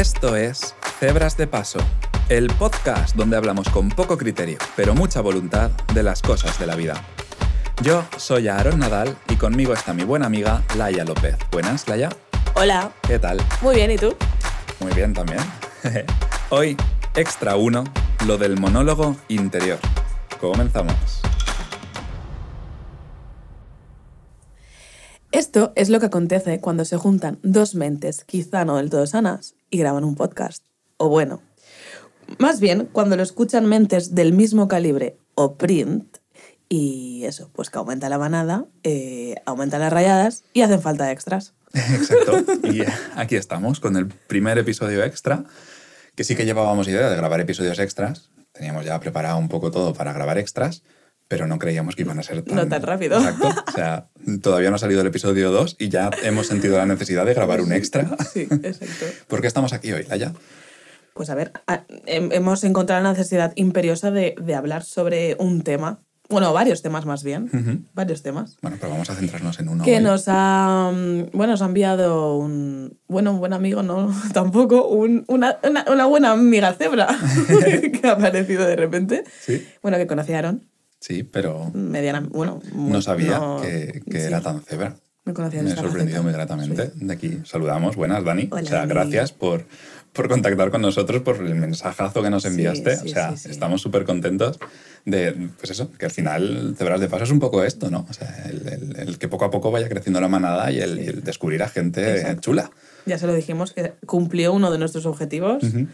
Esto es Cebras de Paso, el podcast donde hablamos con poco criterio, pero mucha voluntad de las cosas de la vida. Yo soy Aaron Nadal y conmigo está mi buena amiga Laia López. Buenas, Laia. Hola. ¿Qué tal? Muy bien, ¿y tú? Muy bien también. Hoy, extra uno, lo del monólogo interior. Comenzamos. Esto es lo que acontece cuando se juntan dos mentes, quizá no del todo sanas, y graban un podcast. O bueno, más bien cuando lo escuchan mentes del mismo calibre o print, y eso, pues que aumenta la manada, eh, aumenta las rayadas y hacen falta extras. Exacto. Y aquí estamos con el primer episodio extra, que sí que llevábamos idea de grabar episodios extras. Teníamos ya preparado un poco todo para grabar extras, pero no creíamos que iban a ser tan... No tan rápido. Exacto. O sea, todavía no ha salido el episodio 2 y ya hemos sentido la necesidad de grabar un extra. Sí, exacto. ¿Por qué estamos aquí hoy, Laia? Pues a ver, hemos encontrado la necesidad imperiosa de, de hablar sobre un tema, bueno, varios temas más bien, varios temas, Bueno, pero vamos a centrarnos en uno que hoy. nos ha, bueno, nos ha enviado un, bueno, un buen amigo, no, tampoco, un- una, una, una buena amiga cebra que ha aparecido de repente, Sí, bueno, que conocieron, sí, pero mediana, bueno, no sabía no- que, que sí, era tan cebra. Me conocía Me he sorprendido muy gratamente. De aquí saludamos. Buenas, Dani. Hola, o sea, Dani. gracias por, por contactar con nosotros, por el mensajazo que nos Sí, enviaste. sí, o sea, sí, sí. estamos súper contentos de, pues eso, que al final Cebras de Paso es un poco esto, ¿no? O sea, el, el- el que poco a poco vaya creciendo la manada y el, el descubrir a gente Exacto. chula. Ya se lo dijimos, que cumplió uno de nuestros objetivos. Ujú.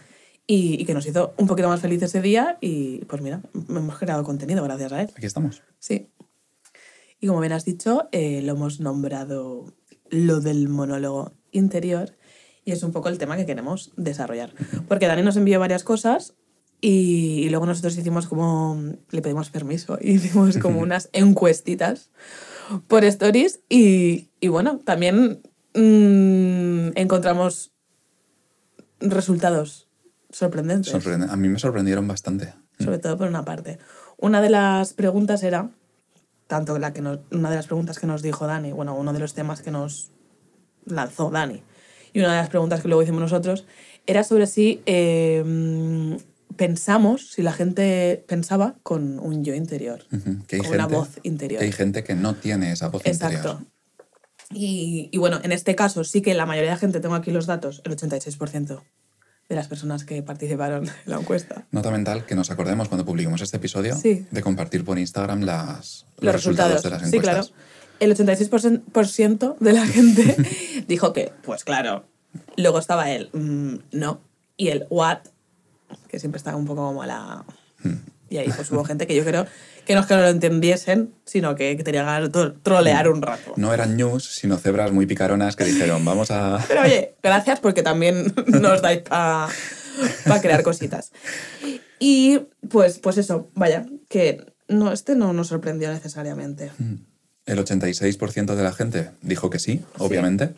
Y, y que nos hizo un poquito más feliz ese día y pues mira, hemos creado contenido gracias a él. Aquí estamos. Sí. Y como bien has dicho, eh, lo hemos nombrado lo del monólogo interior y es un poco el tema que queremos desarrollar. Porque Dani nos envió varias cosas y, y luego nosotros hicimos como, le pedimos permiso, y hicimos como unas encuestitas por stories y, y bueno, también mm, encontramos resultados sorprendentes Sorprende- a mí me sorprendieron bastante. sobre todo por una parte. Una de las preguntas era, tanto la que nos, una de las preguntas que nos dijo Dani, bueno, uno de los temas que nos lanzó Dani, y una de las preguntas que luego hicimos nosotros, era sobre si eh, pensamos, si la gente pensaba con un yo interior. Que hay con una gente- voz interior. que hay gente que no tiene esa voz Exacto. interior. Y, y bueno, en este caso sí que la mayoría de gente, tengo aquí los datos, el 86% de las personas que participaron en la encuesta. Nota mental que nos acordemos cuando publiquemos este episodio Sí. de compartir por Instagram las, los resultados. de las sí, claro. encuestas. El 86% por ciento de la gente dijo que, pues claro. Luego estaba el mm, no y el what, que siempre estaba un poco como a la... Y ahí pues hubo gente que yo creo que no es que no lo entendiesen, sino que, tenía ganas de trolear un rato. No eran news, sino cebras muy picaronas que dijeron, vamos a... Pero oye, gracias porque también nos dais para crear cositas. Y pues, pues eso, vaya, que no, este no nos sorprendió necesariamente. El 86% de la gente dijo que sí, obviamente.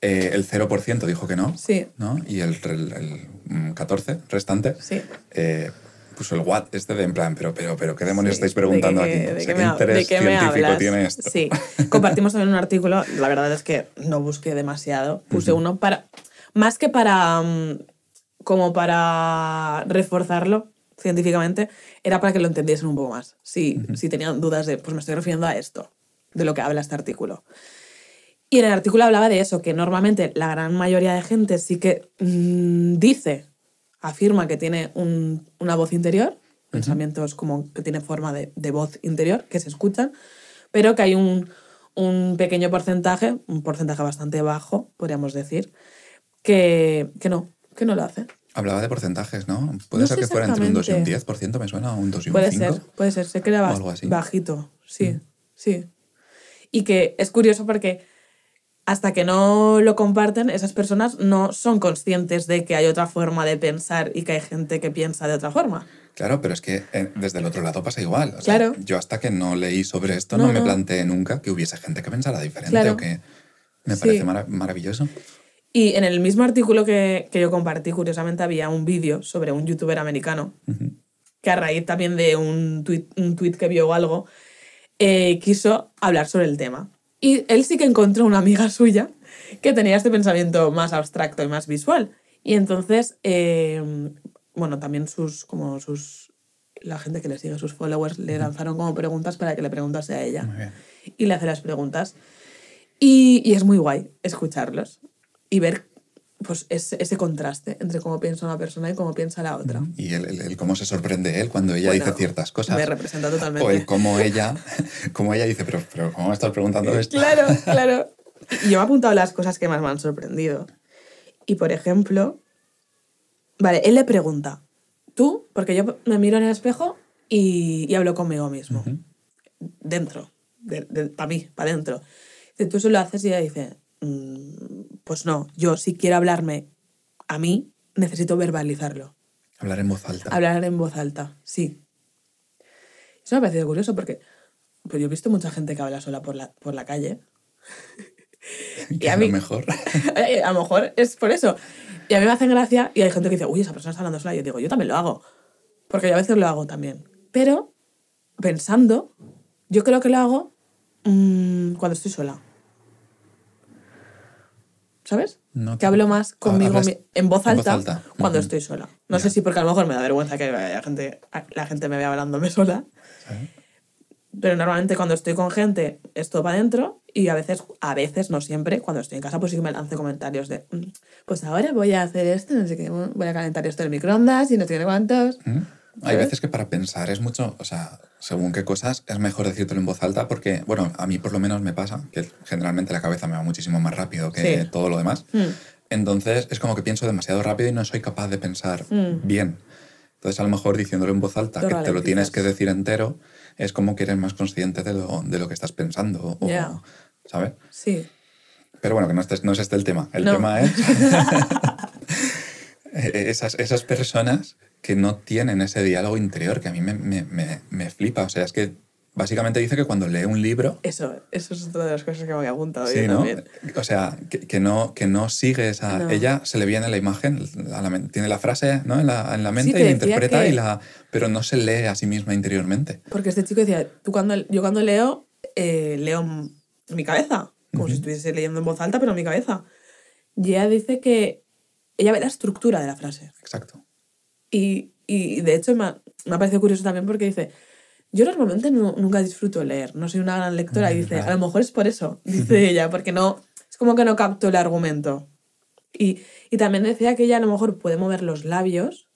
Eh, el 0% dijo que no. Sí. ¿no? Y el, el- el, mm, 14 restante Sí. eh, puso el what este de en plan, pero, pero, pero, ¿qué demonios Sí, estáis preguntando ¿de qué- aquí? de O sea, qué ¿qué me hab- interés de científico tiene esto? Sí. Compartimos también un artículo, la verdad es que no busqué demasiado, puse uno para, más que para, mm, como para reforzarlo científicamente, era para que lo entendiesen un poco más. Si, si tenían dudas de, pues me estoy refiriendo a esto, de lo que habla este artículo. Y en el artículo hablaba de eso, que normalmente la gran mayoría de gente sí que mm, dice, afirma que tiene un- una voz interior, pensamientos como que tiene forma de, de voz interior, que se escuchan, pero que hay un, un pequeño porcentaje, un porcentaje bastante bajo, podríamos decir, que, que no, que no lo hace. Hablaba de porcentajes, ¿no? Puede No ser que fuera entre un 2 y un exactamente. 10%, me suena, o un 2 y un Puede 5. ser, puede ser, sé que era o bas- algo así. bajito, sí, sí. Y que es curioso porque hasta que no lo comparten, esas personas no son conscientes de que hay otra forma de pensar y que hay gente que piensa de otra forma. Claro, pero es que eh, desde el otro lado pasa igual. O sea, Claro. Yo hasta que no leí sobre esto no, No, me no. planteé nunca que hubiese gente que pensara diferente Claro. o que me Sí. parece mara- maravilloso. Y en el mismo artículo que, que yo compartí, curiosamente, había un vídeo sobre un youtuber americano que a raíz también de un tweet, un tweet que vio o algo, eh, quiso hablar sobre el tema. Y él sí que encontró una amiga suya que tenía este pensamiento más abstracto y más visual. Y entonces, eh, bueno, también sus, como sus, la gente que le sigue, sus followers, le lanzaron como preguntas para que le preguntase a ella. Muy bien. Y le hace las preguntas. Y, y es muy guay escucharlos y ver pues, ese, ese contraste entre cómo piensa una persona y cómo piensa la otra. Y el, el- el cómo se sorprende él cuando ella Bueno, dice ciertas cosas. Me representa totalmente. O el cómo ella, cómo ella dice, pero, pero ¿cómo me estás preguntando esto? Claro, claro. Y yo me he apuntado las cosas que más me han sorprendido. Y por ejemplo, vale, él le pregunta, tú, porque yo me miro en el espejo y, y hablo conmigo mismo, dentro, para mí, para adentro. Tú eso lo haces y ella dice, "Mm, pues no, yo si quiero hablarme a mí, necesito verbalizarlo. Hablar en voz alta. Hablar en voz alta, sí. Eso me ha parecido curioso porque pues yo he visto mucha gente que habla sola por la, por la calle. a lo mejor. Eh, a lo mejor es por eso. Y a mí me hacen gracia y hay gente que dice, uy, esa persona está hablando sola. Y yo digo, yo también lo hago. Porque yo a veces lo hago también. Pero, pensando, yo creo que lo hago mm, cuando estoy sola. ¿Sabes? No que hablo más conmigo en voz en voz alta, alta. cuando estoy sola. No sé si porque a lo mejor me da vergüenza que la gente, la gente me vea hablándome sola. ¿sabes? Pero normalmente cuando estoy con gente, esto para adentro y a veces, a veces, no siempre, cuando estoy en casa, pues sí que me lanzo comentarios de, "Mm, pues ahora voy a hacer esto, no sé qué, voy a calentar esto en el microondas y no tiene cuántos. ¿Mm? Hay ¿Sabes? veces que para pensar es mucho, o sea, según qué cosas, es mejor decírtelo en voz alta porque, bueno, a mí por lo menos me pasa que generalmente la cabeza me va muchísimo más rápido que Sí. todo lo demás. Mm. Entonces es como que pienso demasiado rápido y no soy capaz de pensar Mm. bien. Entonces a lo mejor diciéndolo en voz alta, que te lo tienes que decir entero, es como que eres más consciente de lo, de lo que estás pensando. o- Ya. ¿Sabes? Sí. Pero bueno, que no, este- no es este el tema. El No. tema es eh, esas, esas personas que no tienen ese diálogo interior que a mí me, me- me- me flipa. O sea, es que básicamente dice que cuando lee un libro, Eso, eso es otra de las cosas que me había apuntado sí, yo ¿no? también. O sea, que, que no, que no sigue esa... No. Ella se le viene la imagen, a la tiene la frase ¿no? en, la, en la mente te y la interpreta, que- y la, pero no se lee a sí misma interiormente. Porque este chico decía, tú cuando, yo cuando leo, eh, leo en mi cabeza, como si estuviese leyendo en voz alta, pero en mi cabeza. Y ella dice que ella ve la estructura de la frase. Exacto. Y, y de hecho me ha, me ha parecido curioso también porque dice, yo normalmente no- nunca disfruto leer, no soy una gran lectora. Y Mm, dice, claro. a lo mejor es por eso, dice ella, porque no, es como que no capto el argumento. Y, y también decía que ella a lo mejor puede mover los labios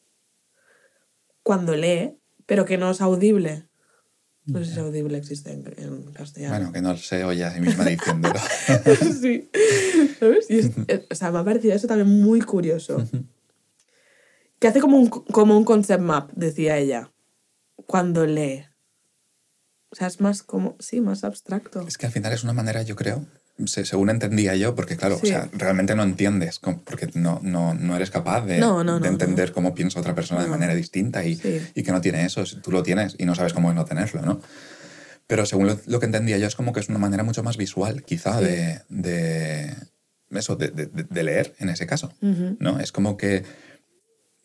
cuando lee, pero que no es audible. No sé si audible existe en, en castellano. Bueno, que no se oye a sí misma diciéndolo. sí. ¿Sabes? Y es- eh, o sea, me ha parecido eso también muy curioso. Que hace como un, como un concept map, decía ella, cuando lee. O sea, es más como, sí, más abstracto. Es que al final es una manera, yo creo, se- según entendía yo, porque claro, Sí. o sea, realmente no entiendes, porque no, no, no eres capaz de, No, no, de entender cómo piensa otra persona de manera distinta y, Sí. y que no tiene eso, tú lo tienes y no sabes cómo es no tenerlo, ¿no? Pero según lo, lo que entendía yo es como que es una manera mucho más visual, quizá, Sí. de, de eso, de, de- leer en ese caso, Ujú. ¿no? Es como que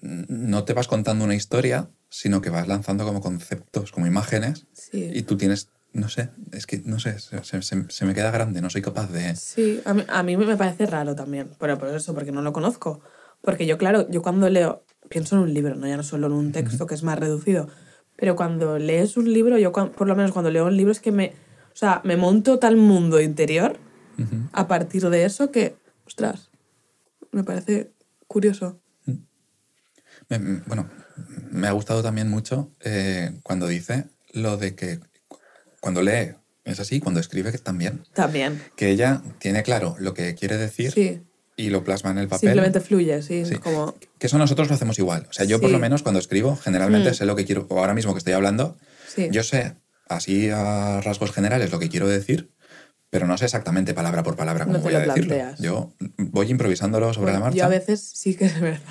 no te vas contando una historia, sino que vas lanzando como conceptos, como imágenes, Sí. y tú tienes, no sé, es que, no sé, se, se- se- me queda grande, no soy capaz de... Sí, a mí, a mí me parece raro también, pero por eso, porque no lo conozco. Porque yo, claro, yo cuando leo, pienso en un libro, no ya no solo en un texto que es más reducido, pero cuando lees un libro, yo por lo menos cuando leo un libro es que me, o sea, me monto tal mundo interior Ujú. a partir de eso que, ostras, me parece curioso. Me- me- bueno, me ha gustado también mucho eh, cuando dice lo de que cu- cuando lee es así, cuando escribe que también. También, Que ella tiene claro lo que quiere decir sí, y lo plasma en el papel. simplemente fluye, sí, Sí. como, Que eso nosotros lo hacemos igual. O sea, yo por Sí. lo menos cuando escribo, generalmente Mm. sé lo que quiero, o ahora mismo que estoy hablando, yo sé así a rasgos generales lo que quiero decir, pero no sé exactamente palabra por palabra cómo No voy a lo decirlo. planteas. Yo voy improvisándolo sobre la Bueno, marcha. Yo a veces sí que es verdad.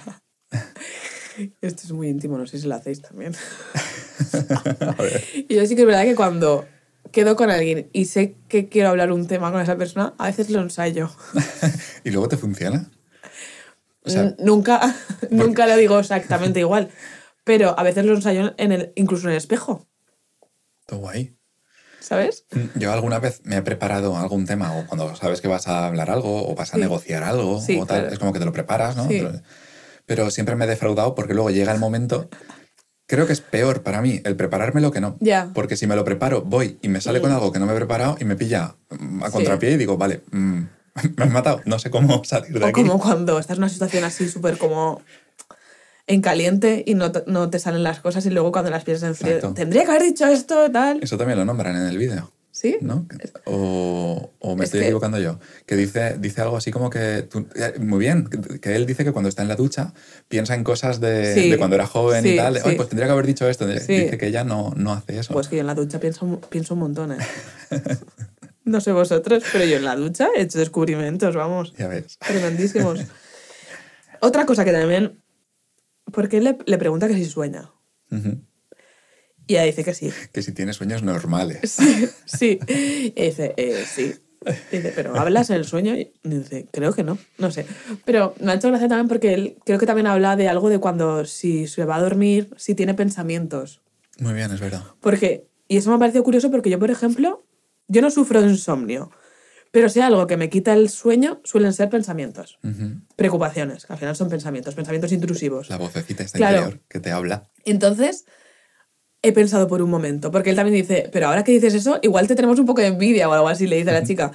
Esto es muy íntimo, no sé si lo hacéis también. y yo sí que es verdad que cuando quedo con alguien y sé que quiero hablar un tema con esa persona, a veces lo ensayo. ¿Y luego te funciona? O sea, N- nunca, nunca lo digo exactamente igual. Pero a veces lo ensayo en el, incluso en el espejo, todo guay. ¿sabes? Yo alguna vez me he preparado algún tema o cuando sabes que vas a hablar algo o vas a Sí. negociar algo Sí, o tal, claro. es como que te lo preparas, ¿no? Sí. Pero- Pero siempre me he defraudado porque luego llega el momento. Creo que es peor para mí el preparármelo que no. Porque si me lo preparo, voy y me sale con algo que no me he preparado y me pilla mm, a Sí. contrapié y digo, vale, mm, me has matado, no sé cómo salir de O aquí. como cuando estás en una situación así súper como en caliente y no te, no te salen las cosas y luego cuando las piensas en frío, Exacto. tendría que haber dicho esto, tal. Eso también lo nombran en el vídeo. ¿Sí? ¿no? O, o me Es estoy que- equivocando yo. Que dice, dice algo así como que. tú- eh, muy bien, que, él dice que cuando está en la ducha piensa en cosas de, Sí, de cuando era joven y tal. de, sí. "Ay, pues tendría que haber dicho esto. Dice que ella no, no hace eso. Pues que yo en la ducha pienso, pienso un montón, ¿eh? No sé vosotros, pero yo en la ducha he hecho descubrimientos, vamos, ya ves. tremendísimos. Otra cosa que también... Porque él le, le pregunta que si sueña. Y ella dice que sí. Que si tiene sueños normales. Sí, sí. Y dice, eh, sí. Dice, pero ¿hablas en el sueño? Y dice, creo que no, no sé. Pero me ha hecho gracia también porque él creo que también habla de algo de cuando si se va a dormir, si tiene pensamientos. Muy bien, es verdad. Porque, y eso me ha parecido curioso porque yo, por ejemplo, yo no sufro de insomnio, pero si algo que me quita el sueño suelen ser pensamientos, Ujú. preocupaciones, que al final son pensamientos, pensamientos intrusivos. La vocecita esta Claro. interior que te habla. Entonces, he pensado por un momento, porque él también dice, pero ahora que dices eso, igual te tenemos un poco de envidia o algo así, le dice a la chica.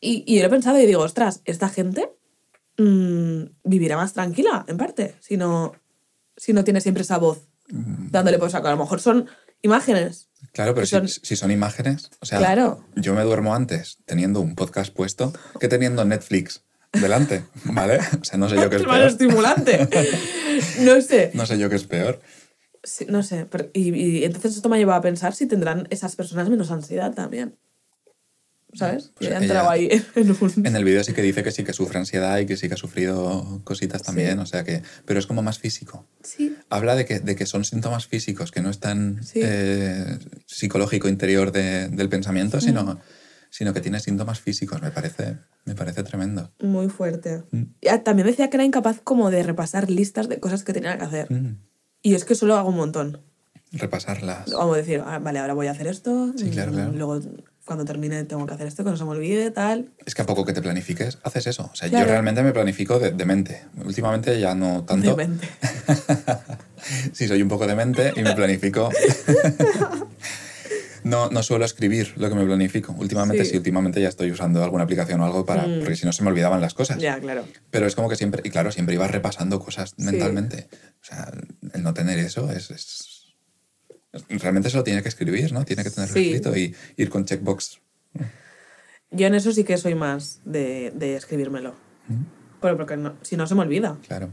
Y, y yo lo he pensado y digo, ostras, esta gente mm, vivirá más tranquila, en parte, si no, si no tiene siempre esa voz dándole por saco. A lo mejor son imágenes. Claro, pero Que si, son- si son imágenes, o sea, Claro. yo me duermo antes teniendo un podcast puesto que teniendo Netflix delante, ¿vale? O sea, no sé yo qué es peor. estimulante. no sé. No sé yo qué es peor. Sí, no sé. pero- y, y entonces esto me ha llevado a pensar si tendrán esas personas menos ansiedad también. ¿Sabes? Pues ella- entrado ahí en un... En el vídeo sí que dice que sí que sufre ansiedad y que sí que ha sufrido cositas también, o sea que... Pero es como más físico. Sí. Habla de que, de que son síntomas físicos, que no están Sí. eh, psicológico interior de- del pensamiento, sino, sino que tiene síntomas físicos. Me parece, me parece tremendo. Muy fuerte. Mm. También decía que era incapaz como de repasar listas de cosas que tenía que hacer. Mm. Y es que solo hago un montón. Repasarlas. Como decir, ah, vale, ahora voy a hacer esto. Sí, claro, mm, claro. Luego, cuando termine, tengo que hacer esto, que no se me olvide, tal. Es que a poco que te planifiques, haces eso. O sea, Claro. yo realmente me planifico de, de mente. Últimamente ya no tanto. Demente. Sí, soy un poco demente y me planifico. No, no suelo escribir lo que me planifico. Últimamente sí. Sí. últimamente ya estoy usando alguna aplicación o algo para. Mm. Porque si no se me olvidaban las cosas. Ya, claro. Pero es como que siempre, y claro, siempre ibas repasando cosas mentalmente. O sea, el no tener eso es, es- Realmente se lo tiene que escribir, ¿no? Tiene que tenerlo Sí. escrito y ir con checkbox. Yo en eso sí que soy más de, de escribírmelo. Mm. Pero porque no- si no se me olvida. Claro.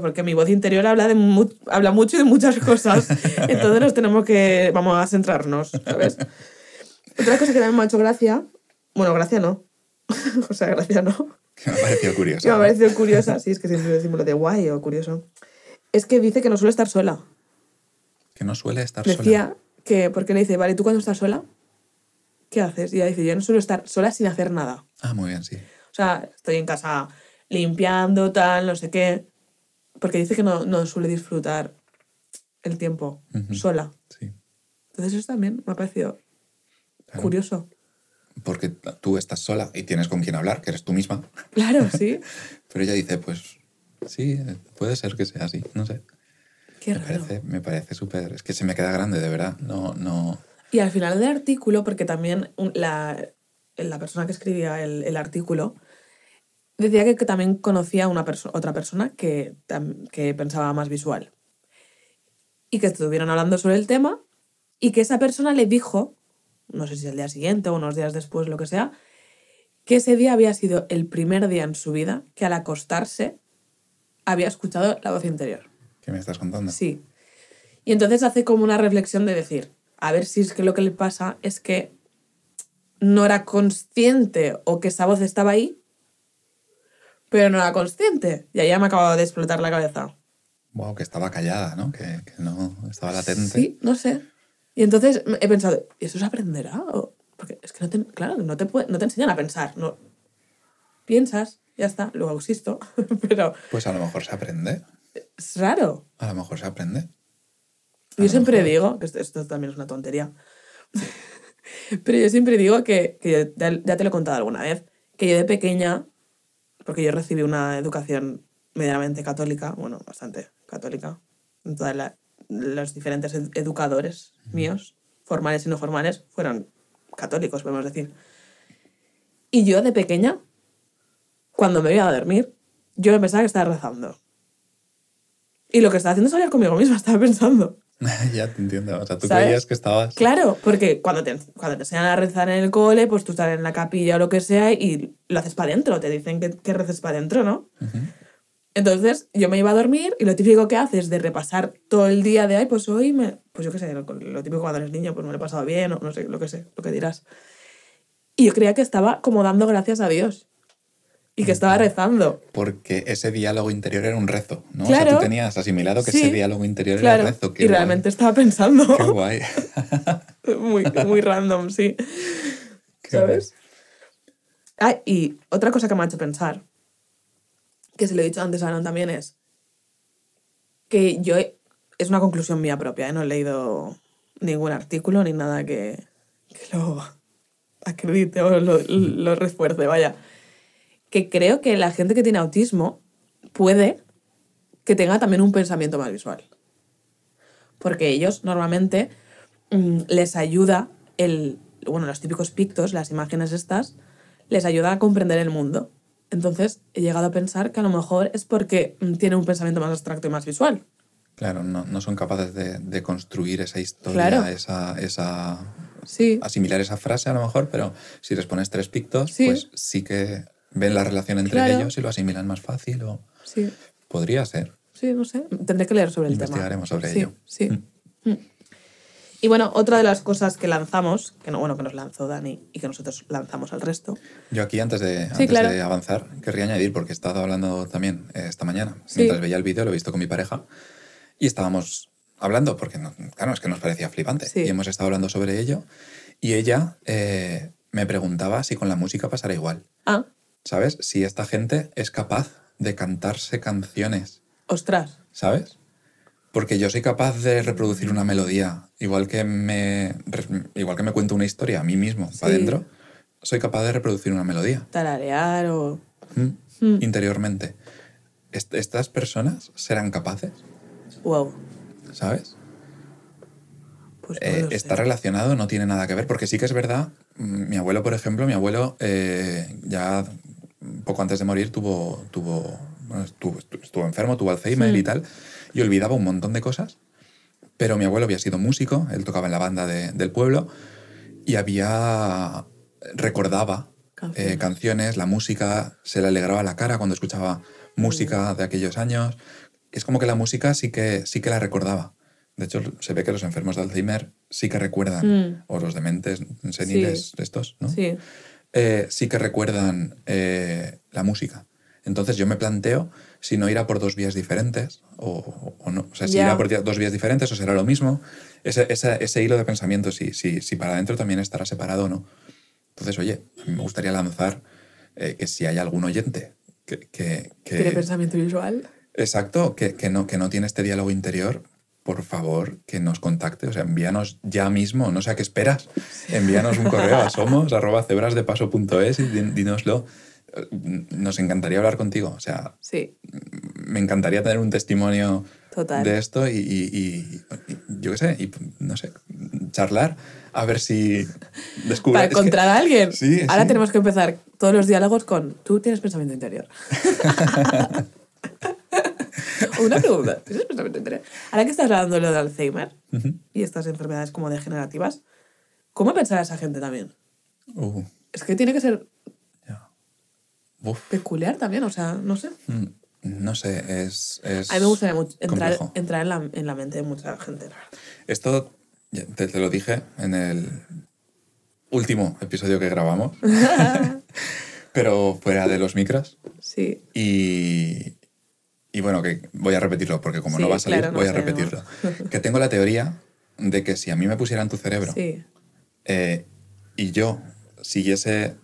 Porque mi voz interior habla, de mu- habla mucho de muchas cosas. Entonces nos tenemos que. Vamos a centrarnos, ¿sabes? Otra cosa que también me ha hecho gracia. Bueno, gracia no. o sea, gracia no. Que me ha parecido curioso. Que me ha parecido curiosa. Sí, es que siempre decimos lo de guay o curioso. Es que dice que no suele estar sola. Que no suele estar sola. Decía que. Porque le dice, vale, ¿tú cuando estás sola? ¿Qué haces? Y ella dice, yo no suelo estar sola sin hacer nada. Ah, muy bien, sí. O sea, estoy en casa limpiando, tal, no sé qué. Porque dice que no, no suele disfrutar el tiempo sola. Sí. Entonces eso también me ha parecido Claro. curioso. Porque tú estás sola y tienes con quién hablar, que eres tú misma. Claro, sí. Pero ella dice, pues sí, puede ser que sea así, no sé. Qué Me raro. parece, me parece súper... Es que se me queda grande, de verdad. No, no... Y al final del artículo, porque también la, la persona que escribía el, el artículo decía que, que también conocía a una perso- otra persona que, que pensaba más visual. Y que estuvieron hablando sobre el tema y que esa persona le dijo, no sé si el día siguiente o unos días después, lo que sea, que ese día había sido el primer día en su vida que al acostarse había escuchado la voz interior. ¿Qué me estás contando? Sí. Y entonces hace como una reflexión de decir, a ver si es que lo que le pasa es que no era consciente o que esa voz estaba ahí, pero no era consciente. Y ahí ya me acaba de explotar la cabeza. Wow, que estaba callada, ¿no? Que, que no estaba latente. Sí, no sé. Y entonces he pensado, ¿y eso se aprenderá? O- Porque es que no te, claro, no te, puede- no te enseñan a pensar. No. Piensas, ya está, luego existo. pero Pues a lo mejor se aprende. es raro. A lo mejor se aprende. Yo siempre digo, que esto, esto también es una tontería, pero yo siempre digo que, que ya, ya te lo he contado alguna vez, que yo de pequeña, porque yo recibí una educación medianamente católica, bueno, bastante católica, en todas la- los diferentes ed- educadores míos, formales y no formales, fueron católicos, podemos decir. Y yo de pequeña, cuando me iba a dormir, yo pensaba que estaba rezando. Y lo que estaba haciendo es hablar conmigo misma, estaba pensando. ya te entiendo. O sea, tú ¿Sabes? creías que estabas. Claro, porque cuando te, cuando te enseñan a rezar en el cole, pues tú estás en la capilla o lo que sea y lo haces para adentro, te dicen que, que reces para adentro, ¿no? Entonces yo me iba a dormir y lo típico que haces de repasar todo el día de, ay, pues hoy me, pues yo qué sé, lo, lo típico cuando eres niño, pues me lo he pasado bien o no sé, lo que sé, lo que dirás. Y yo creía que estaba como dando gracias a Dios y que estaba rezando. Porque ese diálogo interior era un rezo, ¿no? O sea, Claro. tú tenías asimilado que Sí. ese diálogo interior Claro, era rezo. Qué y guay. realmente estaba pensando. Qué guay. muy, muy random, sí. Qué ¿Sabes? Ah, y otra cosa que me ha hecho pensar, que se lo he dicho antes a Aaron también, es que yo, he- es una conclusión mía propia, ¿eh? no he leído ningún artículo ni nada que, que lo acredite o lo, lo refuerce, vaya. Que creo que la gente que tiene autismo puede que tenga también un pensamiento más visual. Porque ellos normalmente mm, les ayuda el, bueno, los típicos pictos, las imágenes estas, les ayuda a comprender el mundo. Entonces he llegado a pensar que a lo mejor es porque mm, tiene un pensamiento más abstracto y más visual. Claro, no, no son capaces de, de construir esa historia, Claro. esa, esa. Sí, asimilar esa frase a lo mejor, pero si les pones tres pictos, Sí. pues sí que ven la relación entre Claro. ellos y lo asimilan más fácil. O sí, podría ser. sí, no sé. Tendré que leer sobre el tema. Investigaremos sobre Sí, ello. Sí. Mm. Y bueno, otra de las cosas que lanzamos, que no, bueno, que nos lanzó Dani y que nosotros lanzamos al resto. Yo aquí, antes de, antes claro. de avanzar, querría añadir, porque he estado hablando también eh, esta mañana, Sí. mientras veía el vídeo, lo he visto con mi pareja, y estábamos hablando, porque no- claro, es que nos parecía flipante, Sí. y hemos estado hablando sobre ello, y ella eh, me preguntaba si con la música pasara igual, Ah, ¿sabes? Si esta gente es capaz de cantarse canciones, ostras. ¿sabes? Porque yo soy capaz de reproducir una melodía, igual que me, igual que me cuento una historia a mí mismo, Sí. para adentro, soy capaz de reproducir una melodía. Tararear o. Mm. Mm. interiormente. Est- estas personas serán capaces, Wow. ¿sabes? Pues Eh, está relacionado, no tiene nada que ver, porque sí que es verdad, mi abuelo, por ejemplo, mi abuelo eh, ya poco antes de morir tuvo, tuvo, bueno, estuvo, estu- estuvo enfermo, tuvo Alzheimer Mm. y tal, y olvidaba un montón de cosas, pero mi abuelo había sido músico, él tocaba en la banda de- del pueblo y había, recordaba Canciones. eh, canciones, la música, se le alegraba la cara cuando escuchaba música de aquellos años. Es como que la música sí que, sí que la recordaba. De hecho, se ve que los enfermos de Alzheimer sí que recuerdan, Mm. o los dementes seniles estos, ¿no? Sí. Eh, sí que recuerdan eh, la música. Entonces yo me planteo si no irá por dos vías diferentes o, o no. O sea, si irá por dos vías diferentes o será lo mismo. Ese, ese- ese hilo de pensamiento, si, si, si para adentro también estará separado o no. Entonces, oye, a mí me gustaría lanzar eh, que si hay algún oyente que... que- que- Tiene pensamiento visual. Exacto, que, que no, que no tiene este diálogo interior, por favor, que nos contacte. O sea, envíanos ya mismo, no sé a qué esperas. Envíanos un correo a somos arroba cebrasdepaso.es y dínoslo. Eh, Nos encantaría hablar contigo. O sea, Sí, me encantaría tener un testimonio total. de esto y, y- y- y yo qué sé, y no sé, charlar a ver si descubres. Para es que- encontrar a alguien. Sí, Ahora sí. tenemos que empezar todos los diálogos con tú tienes pensamiento interior. Una pregunta. Ahora que estás hablando de lo de Alzheimer y estas enfermedades como degenerativas, ¿cómo pensará esa gente también? Uh, Es que tiene que ser peculiar también, o sea, no sé. Mm, No sé, es. es A mí me gustaría mucho entrar, entrar en, la, en la mente de mucha gente. Esto te, te lo dije en el último episodio que grabamos, pero fuera de los micros. Sí, Y, y bueno, que voy a repetirlo porque como Sí, no va a salir, claro, no voy a repetirlo. Que tengo la teoría de que si a mí me pusieran tu cerebro sí, eh, y yo siguiese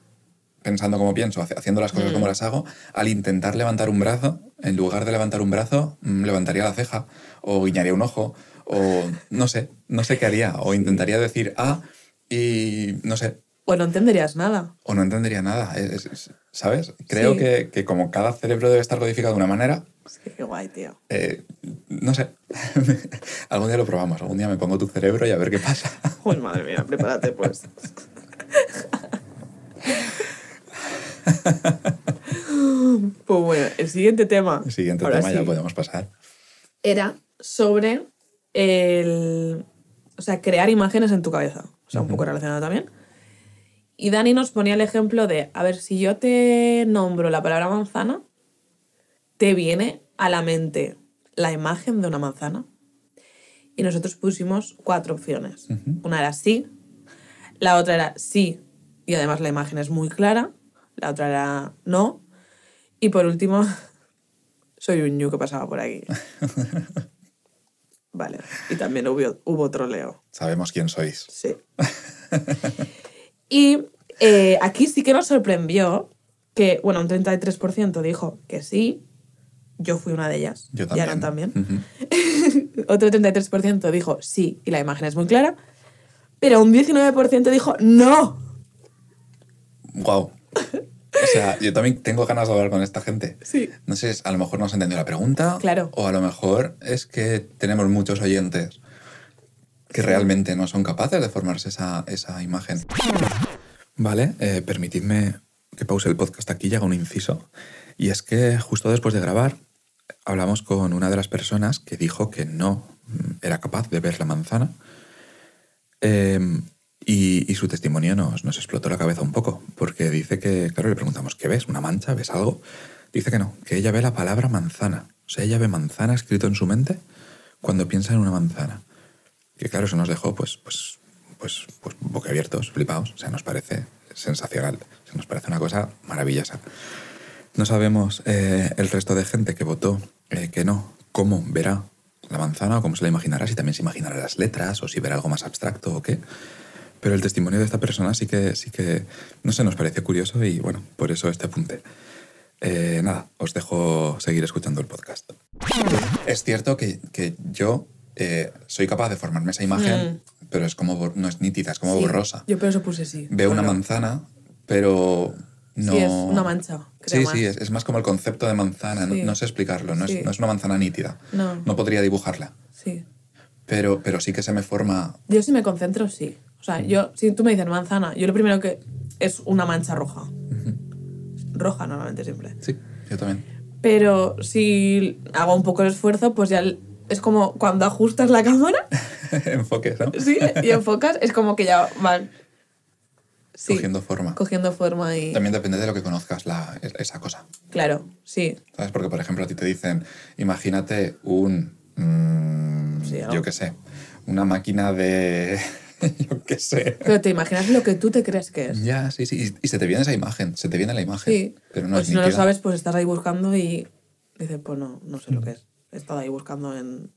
pensando como pienso, haciendo las cosas Mm. como las hago, al intentar levantar un brazo, en lugar de levantar un brazo, mm, levantaría la ceja o guiñaría un ojo o no sé, no sé qué haría. O intentaría decir ah y no sé, O no entenderías nada. o no entendería nada. Es- es- ¿Sabes? Creo Sí. que, que como cada cerebro debe estar codificado de una manera, Sí, qué guay, tío. Eh, no sé. algún día lo probamos. Algún día me pongo tu cerebro y a ver qué pasa. Pues madre mía, prepárate pues. pues bueno, el siguiente tema. El siguiente ahora tema ya sí, podemos pasar. Era sobre el. O sea, crear imágenes en tu cabeza. O sea, un poco relacionado también. Y Dani nos ponía el ejemplo de: a ver, si yo te nombro la palabra manzana, te viene a la mente la imagen de una manzana. Y nosotros pusimos cuatro opciones. Una era sí, la otra era sí, y además la imagen es muy clara. La otra era no. Y por último, soy un ñu que pasaba por aquí. Vale. Y también hubo, hubo troleo. Sabemos quién sois. Sí. y eh, aquí sí que nos sorprendió que, bueno, un 33% dijo que sí. Yo fui una de ellas. Yo Y también. Aaron también. Otro 33% dijo sí y la imagen es muy clara. Pero un 19% dijo no. Guau. O sea, yo también tengo ganas de hablar con esta gente. Sí. No sé, a lo mejor no se entendió la pregunta. Claro. O a lo mejor es que tenemos muchos oyentes que realmente no son capaces de formarse esa, esa imagen. Vale, eh, permitidme que pause el podcast aquí y haga un inciso. Y es que justo después de grabar hablamos con una de las personas que dijo que no mm, era capaz de ver la manzana. Eh, y, y su testimonio nos, nos explotó la cabeza un poco, porque dice que, claro, le preguntamos, ¿qué ves? ¿Una mancha? ¿Ves algo? Dice que no, que ella ve la palabra manzana. O sea, ella ve manzana escrito en su mente cuando piensa en una manzana. Que claro, eso nos dejó pues, pues, pues, pues boquiabiertos, flipados. O sea, nos parece sensacional. O sea, nos parece una cosa maravillosa. No sabemos eh, el resto de gente que votó eh, que no, cómo verá la manzana o cómo se la imaginará, si también se imaginará las letras o si verá algo más abstracto o qué. Pero el testimonio de esta persona sí que, sí que, no sé, nos pareció curioso y bueno, por eso este apunte. Eh, nada, os dejo seguir escuchando el podcast. Es cierto que, que yo eh, soy capaz de formarme esa imagen, pero es como no es nítida, es como Sí, borrosa. Yo por eso puse sí. Veo una manzana, pero no... Sí, es una mancha. creo Sí, más. sí, es, es más como el concepto de manzana, no- Sí. no, sé explicarlo, no, Sí. es, no es una manzana nítida. No. No podría dibujarla, Sí. pero, pero sí que se me forma... Yo si me concentro, sí. O sea, yo, si tú me dices manzana, yo lo primero que es una mancha roja. Roja normalmente siempre. Sí, yo también. Pero si hago un poco el esfuerzo, pues ya el- es como cuando ajustas la cámara, Enfoques, ¿no? ¿sí? Y enfocas, es como que ya va sí, Cogiendo forma. cogiendo forma y... También depende de lo que conozcas la, esa cosa. Claro, sí. ¿Sabes? Porque, por ejemplo, a ti te dicen, imagínate un... mm, Sí, yo qué sé, una máquina de... yo qué sé. Pero te imaginas lo que tú te crees que es. Ya, sí, sí. Y, y se te viene esa imagen, se te viene la imagen. Sí. Pero no Pues es si no lo sabes, pues estás ahí buscando y dices, pues no, no sé lo que es. He estado ahí buscando en,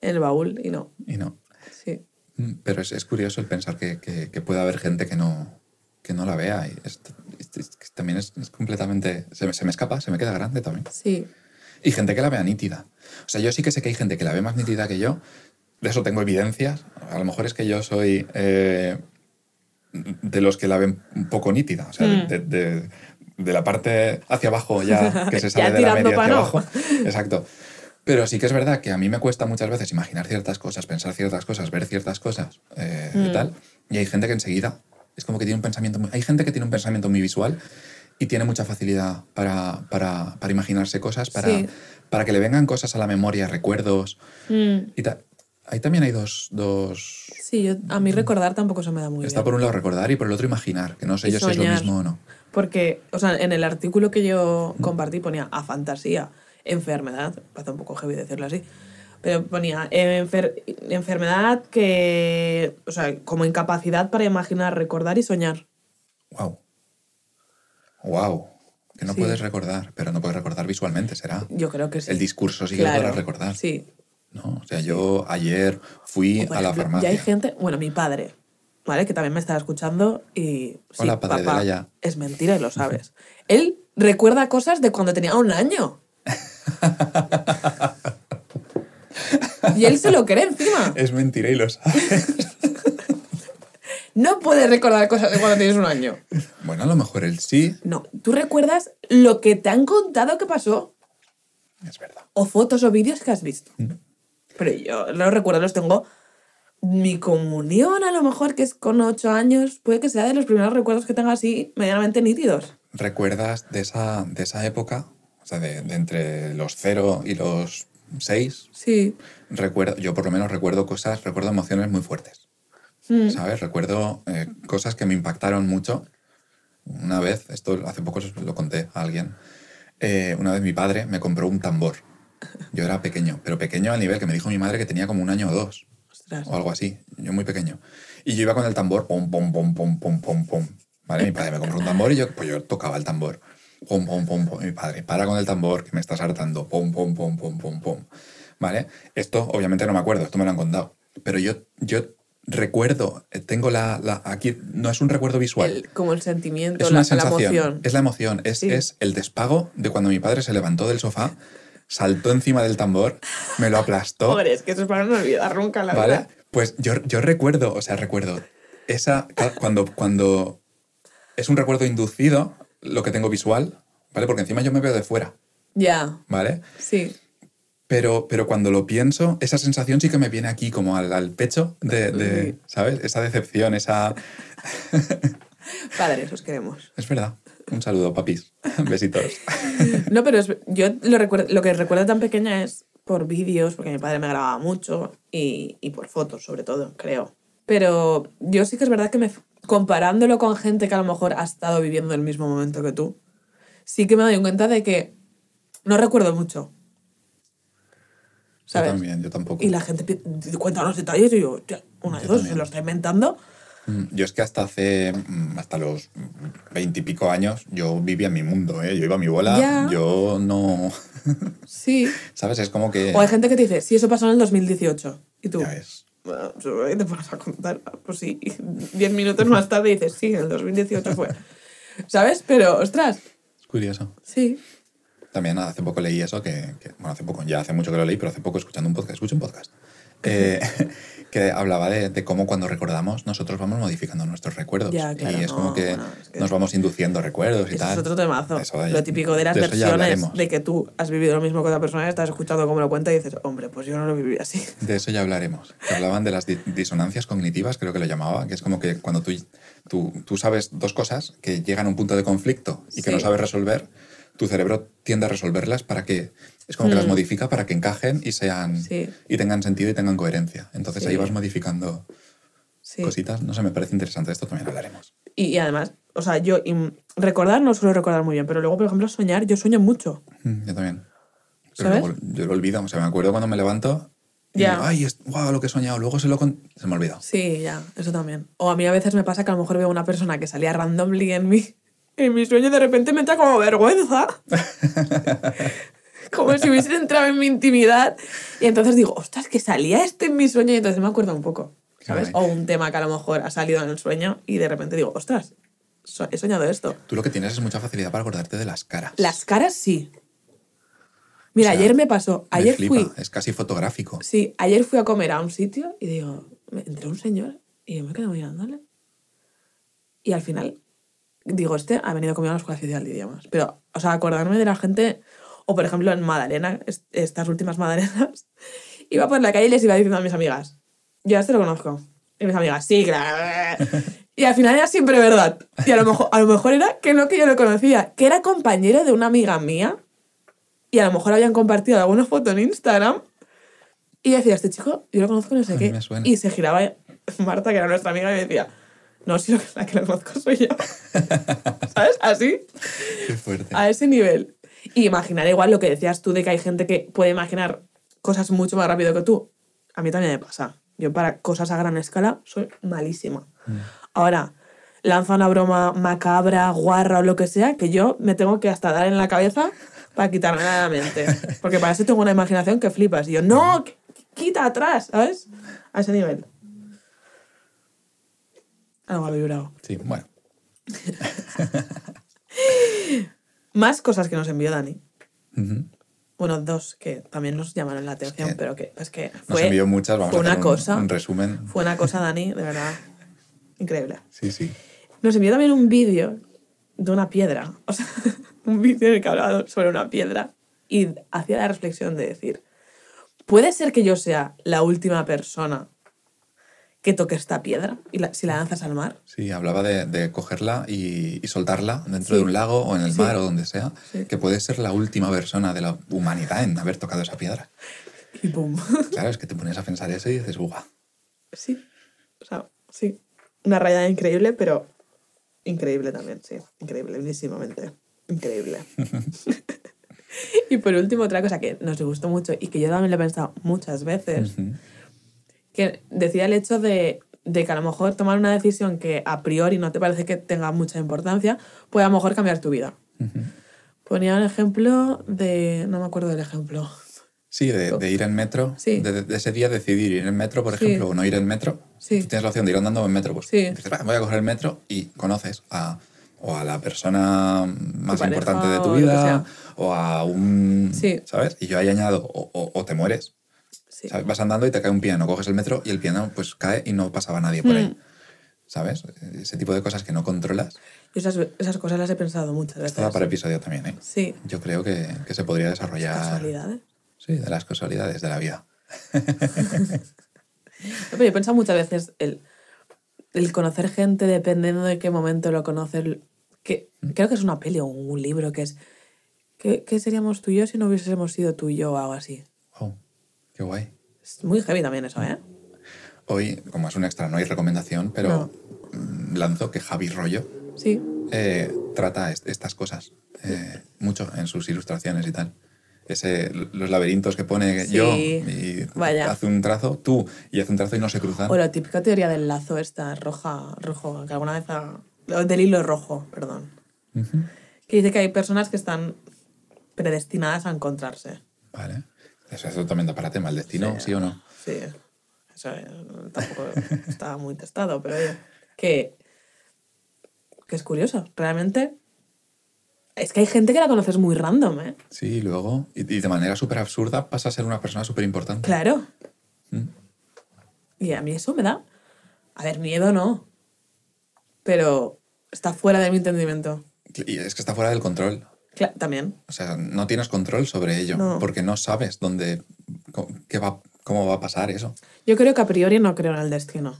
en el baúl y no. Y no. Sí. Mm, Pero es, es curioso el pensar que, que, que pueda haber gente que no, que no la vea. Y es- es- también es, es completamente... Se me, se me escapa, se me queda grande también. Sí. Y gente que la vea nítida. O sea, yo sí que sé que hay gente que la ve más nítida que yo. De eso tengo evidencias. A lo mejor es que yo soy eh, de los que la ven un poco nítida. O sea, Mm. de, de- de la parte hacia abajo ya que se Ya sale de la media hacia no. abajo. Exacto. Pero sí que es verdad que a mí me cuesta muchas veces imaginar ciertas cosas, pensar ciertas cosas, ver ciertas cosas eh, Mm. y tal. Y hay gente que enseguida es como que tiene un pensamiento muy, hay gente que tiene un pensamiento muy visual y tiene mucha facilidad para, para, para imaginarse cosas, para, Sí. para que le vengan cosas a la memoria, recuerdos Mm, y tal. Ahí también hay dos, dos... Sí, yo, a mí recordar tampoco se me da muy Está bien. por un lado recordar y por el otro imaginar, que no sé Y yo si es lo mismo o no. Porque, o sea, en el artículo que yo compartí ponía a fantasía, enfermedad, parece un poco heavy decirlo así, pero ponía enfer- enfermedad que, o sea, como incapacidad para imaginar, recordar y soñar. Wow. Wow. Que no Sí. puedes recordar, pero no puedes recordar visualmente, será. Yo creo que sí. El discurso sí que lo Claro, podrás recordar. Sí. ¿no? O sea, yo ayer fui Por a la farmacia. Ya hay gente, bueno, mi padre, ¿vale? Que también me está escuchando y... sí, Hola, padre de papá, Laia. Es mentira y lo sabes. Él recuerda cosas de cuando tenía un año. Y él se lo cree encima. Es mentira y lo sabes. No puedes recordar cosas de cuando tienes un año. bueno, a lo mejor él sí. No, tú recuerdas lo que te han contado que pasó. Es verdad. O fotos o vídeos que has visto. Mm. Pero yo los recuerdos los tengo. Mi comunión, a lo mejor, que es con ocho años, puede que sea de los primeros recuerdos que tenga así medianamente nítidos. ¿Recuerdas de esa, de esa época? Sea, de, de entre los cero y los seis. Sí. Recuerdo, yo por lo menos recuerdo cosas, recuerdo emociones muy fuertes. Mm. ¿Sabes? Recuerdo eh, cosas que me impactaron mucho. Una vez, esto hace poco lo conté a alguien, eh, una vez mi padre me compró un tambor. Yo era pequeño, pero pequeño al nivel que me dijo mi madre que tenía como un año o dos, Ostras. o algo así. Yo muy pequeño. Y yo iba con el tambor, pom, pom, pom, pom, pom, pom, pom. ¿Vale? Mi padre me compró un tambor y yo, pues yo tocaba el tambor. Pom, pom, pom, pom. Mi padre, para con el tambor que me estás hartando. Pom, pom, pom, pom, pom, pom. ¿Vale? Esto obviamente no me acuerdo, esto me lo han contado. Pero yo, yo recuerdo, eh, tengo la, la- Aquí no es un recuerdo visual. El- como el sentimiento, Es la, una la sensación. emoción. Es la emoción. Es, Sí. es el despago de cuando mi padre se levantó del sofá, saltó encima del tambor, me lo aplastó. Joder, es que eso es para no olvidar nunca, la ¿Vale? verdad. Pues yo, yo recuerdo, o sea, recuerdo esa. Cuando, cuando es un recuerdo inducido, lo que tengo visual, ¿vale? Porque encima yo me veo de fuera, Ya, ¿vale? sí. Pero, pero cuando lo pienso, esa sensación sí que me viene aquí, como al, al pecho, de. ¿sabes? Esa decepción, esa. Padres, os queremos. Es verdad. Un saludo, papis. Besitos. No, pero es- yo lo, recuerdo, lo que recuerdo tan pequeña es por vídeos, porque mi padre me grababa mucho, y, y por fotos, sobre todo, creo. Pero yo sí que es verdad que me, comparándolo con gente que a lo mejor ha estado viviendo el mismo momento que tú, sí que me doy cuenta de que no recuerdo mucho. Yo ¿Sabes? también, yo tampoco. Y la gente cuenta los detalles y yo, "Hostia, una de Yo dos, también. se lo está inventando. Mm, Yo es que hasta hace, mm, hasta los veintipico años, yo vivía en mi mundo, ¿eh? Yo iba a mi bola, yo no... Sí. ¿Sabes? Es como que... O hay gente que te dice, sí, eso pasó en el 2018. Y tú, Ya ves. Seguro que te pones a contar, pues sí, diez minutos más tarde dices, sí, en el 2018 fue. ¿Sabes? Pero, ostras, Es curioso. sí. También hace poco leí eso, que, que- bueno, hace poco, ya hace mucho que lo leí, pero hace poco escuchando un podcast, escuché un podcast, eh, que hablaba de, de cómo cuando recordamos nosotros vamos modificando nuestros recuerdos. Ya, claro, y es no, como que, bueno, es que- nos vamos induciendo recuerdos y Eso tal. es otro temazo. Eso lo típico de las de versiones de que tú has vivido lo mismo que otra persona, estás escuchando cómo lo cuenta y dices, hombre, pues yo no lo viví así. De eso ya hablaremos. Hablaban de las di- disonancias cognitivas, creo que lo llamaba, que es como que cuando tú, tú, tú sabes dos cosas que llegan a un punto de conflicto y que Sí. no sabes resolver, tu cerebro tiende a resolverlas para que. Es como que las modifica para que encajen y sean. Sí. y tengan sentido y tengan coherencia. Entonces ahí vas modificando Sí. cositas. No sé, me parece interesante. Esto también hablaremos. Y, y además, o sea, yo recordar no suelo recordar muy bien, pero luego, por ejemplo, soñar, yo sueño mucho. Mm, Yo también. Pero ¿Sabes? luego yo lo olvido. O sea, me acuerdo cuando me levanto. Y Ya. digo, ay, es, guau, lo que he soñado. Luego se lo con... Se me olvidó. Sí, ya, eso también. O a mí a veces me pasa que a lo mejor veo una persona que salía randomly en mi, en mi sueño y de repente me entra como vergüenza. como si hubiese entrado en mi intimidad. Y entonces digo, ostras, que salía este en mi sueño y entonces me acuerdo un poco. ¿Sabes? O un tema que a lo mejor ha salido en el sueño y de repente digo, ostras, so- he soñado esto. Tú lo que tienes es mucha facilidad para acordarte de las caras. Las caras sí. Mira, O sea, ayer me pasó, Me ayer flipa, fui, Es casi fotográfico. sí, ayer fui a comer a un sitio y digo, me entró un señor y yo me quedo mirándole. Y al final, digo, este ha venido conmigo a la Escuela Oficial de Idiomas. Pero, o sea, acordarme de la gente, o por ejemplo en Madalena, est- estas últimas Madalenas, iba por la calle y les iba diciendo a mis amigas, yo a este lo conozco. Y mis amigas, sí, claro. Y al final era siempre verdad. Y a lo mejor, a lo mejor era que no que yo lo conocía, que era compañero de una amiga mía y a lo mejor habían compartido alguna foto en Instagram y decía, este chico, yo lo conozco no sé qué. Y se giraba Marta, que era nuestra amiga, y me decía, no, si lo que- la que lo conozco soy yo. ¿Sabes? Así, Qué fuerte. a ese nivel. Y imaginar igual lo que decías tú de que hay gente que puede imaginar cosas mucho más rápido que tú. A mí también me pasa. Yo para cosas a gran escala soy malísima. Ahora, lanza una broma macabra, guarra o lo que sea, que yo me tengo que hasta dar en la cabeza para quitarme de la mente. Porque para eso tengo una imaginación que flipas. Y yo, no, qu- quita atrás, ¿sabes? A ese nivel. Algo ha vibrado. Sí, bueno. Más cosas que nos envió Dani. Ujú. Bueno, dos que también nos llamaron la atención, que pero que es que Nos fue, envió muchas, vamos fue a una hacer un, cosa, un resumen. fue una cosa, Dani, de verdad, increíble. Sí, sí. Nos envió también un vídeo de una piedra, o sea, un vídeo en el que hablaba sobre una piedra. Y hacía la reflexión de decir, ¿puede ser que yo sea la última persona que toque esta piedra y la- si la lanzas al mar? Sí, hablaba de, de cogerla y, y soltarla dentro Sí. de un lago o en el Sí. mar o donde sea, Sí. que puede ser la última persona de la humanidad en haber tocado esa piedra. Y pum. Claro, es que te pones a pensar eso y dices, ¡buah! Sí. O sea, sí. Una rayada increíble, pero increíble también, sí. Increíbleísimamente. Increíble. y por último, otra cosa que nos gustó mucho y que yo también lo he pensado muchas veces, Ujú. Que decía el hecho de, de que a lo mejor tomar una decisión que a priori no te parece que tenga mucha importancia, puede a lo mejor cambiar tu vida. Ponía un ejemplo de... No me acuerdo del ejemplo. Sí, de, de ir en metro, Sí. de, de ese día decidir ir en metro, por Sí. ejemplo, o no ir en metro. Sí. Tú tienes la opción de ir andando en metro, pues Sí. dices, "Va, voy a coger el metro y conoces a, o a la persona más pareja importante de tu vida, o a un... Sí. ¿Sabes? Y yo ahí añado, o, o- o te mueres. Sí. ¿sabes? Vas andando y te cae un piano, coges el metro y el piano pues cae y no pasaba nadie por Mm. ahí. ¿Sabes? Ese tipo de cosas que no controlas. Y esas, esas cosas las he pensado muchas veces. Para episodio también, ¿eh? Sí. Yo creo que, que se podría desarrollar... Casualidades. Sí, de las casualidades de la vida. No, pero yo he pensado muchas veces el, el conocer gente dependiendo de qué momento lo conoces. Que, creo que es una peli o un libro que es. ¿qué, qué seríamos tú y yo si no hubiésemos sido tú y yo o algo así? Qué guay. Es muy heavy también eso, ¿eh? Hoy, como es un extra, no hay recomendación, pero mm, lanzo que Javi Rollo Sí. eh, trata est- estas cosas eh, mucho en sus ilustraciones y tal. Ese, los laberintos que pone Sí, yo y vaya. hace un trazo, tú, y hace un trazo y no se cruzan. O la típica teoría del lazo esta, roja, rojo, que alguna vez ha... Del hilo rojo, perdón. Que dice que hay personas que están predestinadas a encontrarse. Vale. Eso, eso también da para tema, el destino, sí, Sí. o no. Sí, eso eh, tampoco está muy testado, pero oye, que, que es curioso. Realmente es que hay gente que la conoces muy random, ¿eh? Sí, luego, y, y de manera súper absurda, pasa a ser una persona súper importante. Claro. Mm. Y a mí eso me da... A ver, miedo no. Pero está fuera de mi entendimiento. Y es que está fuera del control. También. O sea, no tienes control sobre ello, No. porque no sabes dónde, qué va, cómo va a pasar eso. Yo creo que a priori no creo en el destino.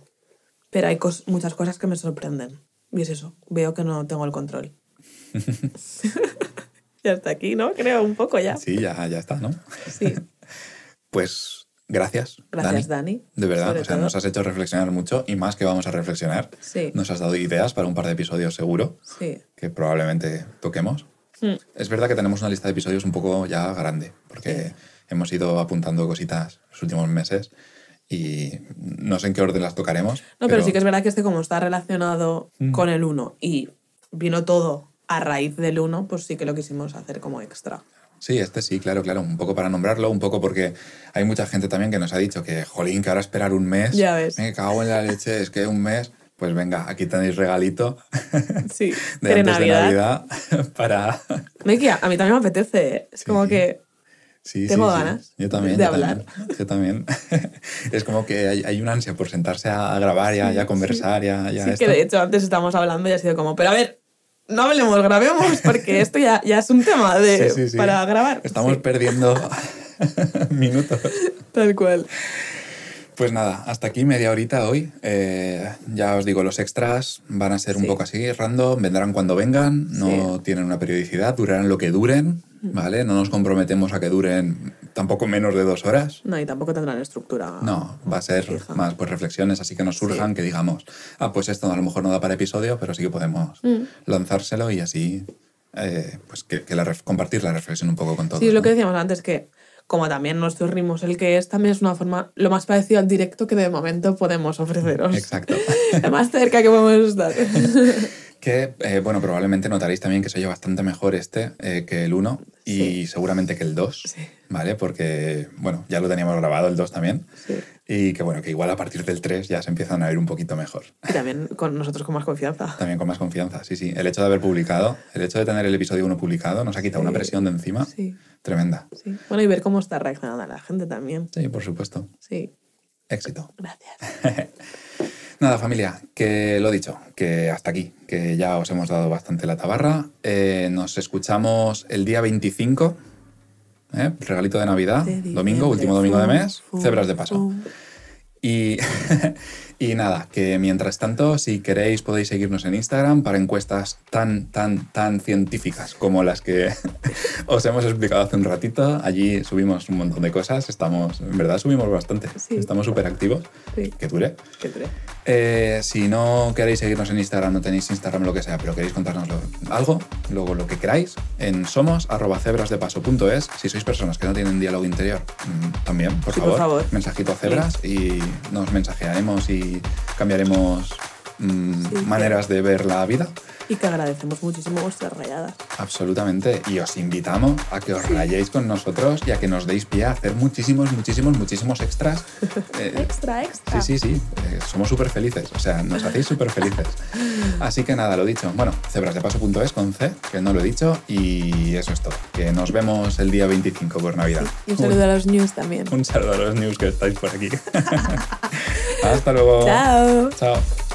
Pero hay cos- muchas cosas que me sorprenden. Y es eso. Veo que no tengo el control. y hasta aquí, ¿no? Creo un poco ya. Sí, ya, ya está, ¿no? Sí. Pues gracias. Gracias, Dani. De verdad, o sea, todo. nos has hecho reflexionar mucho y más que vamos a reflexionar. Sí. Nos has dado ideas para un par de episodios seguro Sí. que probablemente toquemos. Mm. Es verdad que tenemos una lista de episodios un poco ya grande, porque hemos ido apuntando cositas los últimos meses y no sé en qué orden las tocaremos. No, pero, sí que es verdad que este como está relacionado Mm. con el 1 y vino todo a raíz del 1, pues sí que lo quisimos hacer como extra. Sí, este sí, claro, claro. Un poco para nombrarlo, un poco porque hay mucha gente también que nos ha dicho que, jolín, que ahora esperar un mes. Ya ves. Me cago en la leche, es que un mes. Pues venga, aquí tenéis regalito Sí. de antes Navidad. de Navidad para... Que a mí también me apetece. ¿eh? Es como Sí. que Sí, Tengo sí, sí. ganas Yo también. de yo hablar. También, yo también. es como que hay, hay un ansia por sentarse a grabar y a, y a conversar y a, y a sí esto. que de hecho antes estábamos hablando y ha sido como, pero a ver, no hablemos, grabemos, porque esto ya, ya es un tema de, Sí, sí, sí. para grabar. Estamos Sí, perdiendo minutos. tal cual. Pues nada, hasta aquí media horita hoy. Eh, ya os digo, los extras van a ser un Sí. poco así, random, vendrán cuando vengan, no tienen una periodicidad, durarán lo que duren, Mm. ¿vale? No nos comprometemos a que duren tampoco menos de dos horas. No, y tampoco tendrán estructura. No, va a ser fija. más pues reflexiones así que nos surjan, que digamos, ah, pues esto a lo mejor no da para episodio, pero sí que podemos Mm. lanzárselo y así eh, pues que, que la compartir la reflexión un poco con todos. Sí, es lo ¿no? que decíamos antes, que como también nuestro ritmo es el que es, también es una forma lo más parecido al directo que de momento podemos ofreceros. Exacto. Lo más cerca que podemos estar. Que, eh, bueno, probablemente notaréis también que se oye bastante mejor este eh, que el 1 y Sí. seguramente que el 2, Sí. ¿vale? Porque, bueno, ya lo teníamos grabado el 2 también. Sí. Y que, bueno, que igual a partir del 3 ya se empiezan a oír un poquito mejor. Y también con nosotros con más confianza. También con más confianza, sí, sí. El hecho de haber publicado, el hecho de tener el episodio 1 publicado nos ha quitado una presión de encima Sí, tremenda. Bueno, y ver cómo está reaccionando la gente también. Sí, por supuesto. Sí, Éxito. gracias. Nada, familia, que lo dicho, que hasta aquí, que ya os hemos dado bastante la tabarra. Eh, nos escuchamos el día 25 ¿eh? regalito de Navidad, domingo, último domingo de mes, cebras de paso. Y, y nada, que mientras tanto, si queréis, podéis seguirnos en Instagram para encuestas tan, tan, tan científicas como las que os hemos explicado hace un ratito. Allí subimos un montón de cosas. Estamos, en verdad, subimos bastante. Sí. Estamos súper activos. Sí. Que dure. ¿Qué crees? Eh, si no queréis seguirnos en Instagram, no tenéis Instagram, lo que sea, pero queréis contarnos algo, luego lo que queráis, en somos arroba cebrasdepaso.es. Si sois personas que no tienen diálogo interior, mm, también, por, Sí, por favor, favor. mensajito a cebras y nos mensajearemos y cambiaremos mm, Sí, maneras de ver la vida. Y que agradecemos muchísimo vuestras rayadas. Absolutamente. Y os invitamos a que os rayéis con nosotros y a que nos deis pie a hacer muchísimos, muchísimos, muchísimos extras. Eh, Extra, extra. Sí, sí, sí. Eh, somos súper felices. O sea, nos hacéis súper felices. Así que nada, lo dicho. Bueno, cebrasdepaso.es con C, que no lo he dicho. Y eso es todo. Que nos vemos el día 25 por Navidad. Y un saludo a los news también. Un saludo a los news que estáis por aquí. Hasta luego. Chao. Chao.